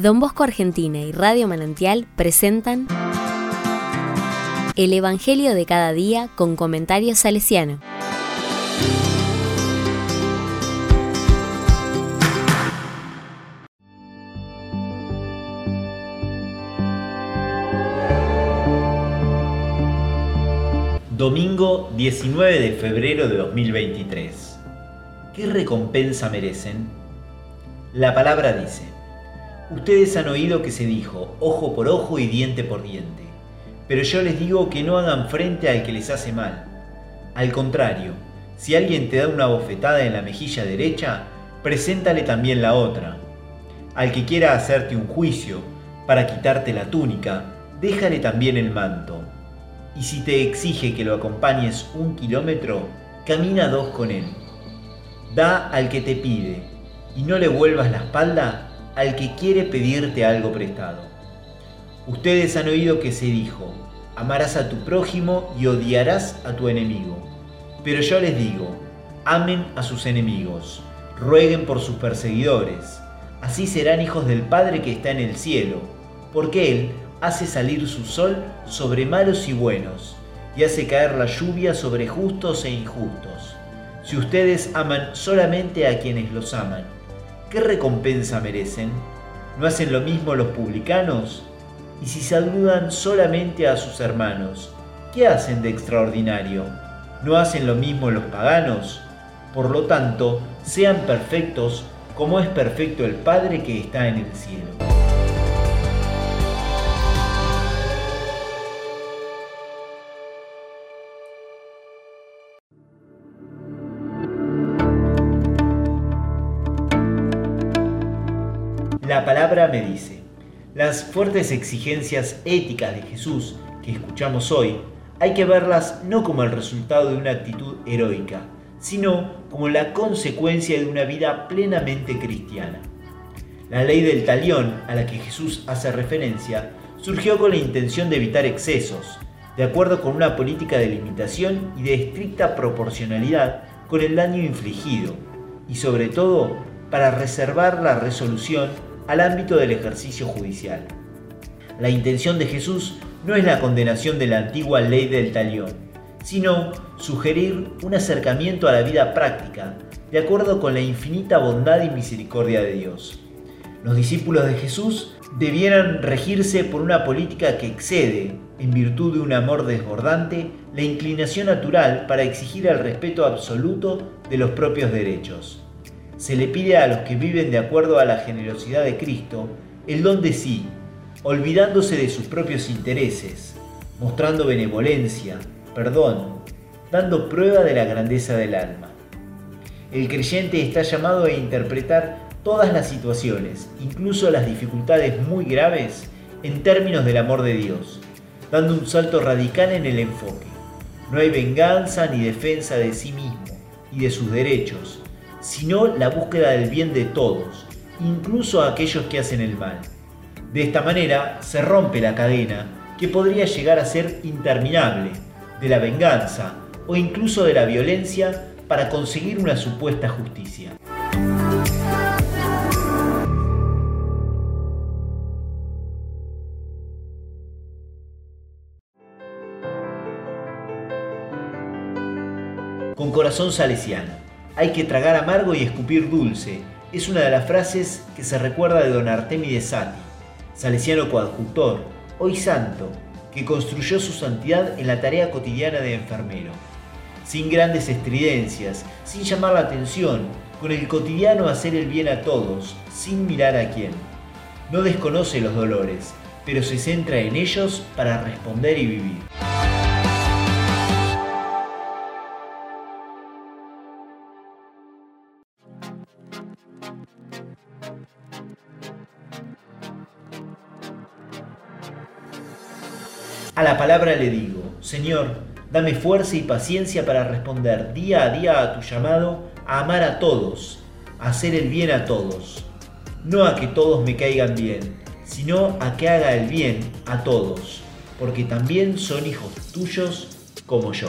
Don Bosco Argentina y Radio Manantial presentan El Evangelio de cada día con comentarios salesiano. Domingo 19 de febrero de 2023. ¿Qué recompensa merecen? La palabra dice, Ustedes han oído que se dijo, ojo por ojo y diente por diente, pero yo les digo que no hagan frente al que les hace mal. Al contrario, si alguien te da una bofetada en la mejilla derecha, preséntale también la otra. Al que quiera hacerte un juicio para quitarte la túnica, déjale también el manto y si te exige que lo acompañes un kilómetro, camina dos con él. Da al que te pide y no le vuelvas la espalda al que quiere pedirte algo prestado. Ustedes han oído que se dijo, amarás a tu prójimo y odiarás a tu enemigo. Pero yo les digo, amen a sus enemigos, rueguen por sus perseguidores, así serán hijos del Padre que está en el cielo, porque Él hace salir su sol sobre malos y buenos, y hace caer la lluvia sobre justos e injustos. Si ustedes aman solamente a quienes los aman, ¿qué recompensa merecen? ¿No hacen lo mismo los publicanos? Y si saludan solamente a sus hermanos, ¿qué hacen de extraordinario? ¿No hacen lo mismo los paganos? Por lo tanto, sean perfectos como es perfecto el Padre que está en el cielo. La palabra me dice, las fuertes exigencias éticas de Jesús que escuchamos hoy, hay que verlas no como el resultado de una actitud heroica, sino como la consecuencia de una vida plenamente cristiana. La ley del talión a la que Jesús hace referencia surgió con la intención de evitar excesos, de acuerdo con una política de limitación y de estricta proporcionalidad con el daño infligido, y sobre todo para reservar la resolución al ámbito del ejercicio judicial. La intención de Jesús no es la condenación de la antigua ley del talión, sino sugerir un acercamiento a la vida práctica, de acuerdo con la infinita bondad y misericordia de Dios. Los discípulos de Jesús debieran regirse por una política que excede, en virtud de un amor desbordante, la inclinación natural para exigir el respeto absoluto de los propios derechos se le pide a los que viven de acuerdo a la generosidad de Cristo el don de sí, olvidándose de sus propios intereses, mostrando benevolencia, perdón, dando prueba de la grandeza del alma. El creyente está llamado a interpretar todas las situaciones, incluso las dificultades muy graves, en términos del amor de Dios, dando un salto radical en el enfoque. No hay venganza ni defensa de sí mismo y de sus derechos, sino la búsqueda del bien de todos, incluso aquellos que hacen el mal. De esta manera se rompe la cadena que podría llegar a ser interminable de la venganza o incluso de la violencia para conseguir una supuesta justicia. Con corazón salesiano. Hay que tragar amargo y escupir dulce. Es una de las frases que se recuerda de don Artemi de Sati, salesiano coadjutor, hoy santo, que construyó su santidad en la tarea cotidiana de enfermero. Sin grandes estridencias, sin llamar la atención, con el cotidiano hacer el bien a todos, sin mirar a quién. No desconoce los dolores, pero se centra en ellos para responder y vivir. A la palabra le digo, Señor, dame fuerza y paciencia para responder día a día a tu llamado a amar a todos, a hacer el bien a todos. No a que todos me caigan bien, sino a que haga el bien a todos, porque también son hijos tuyos como yo.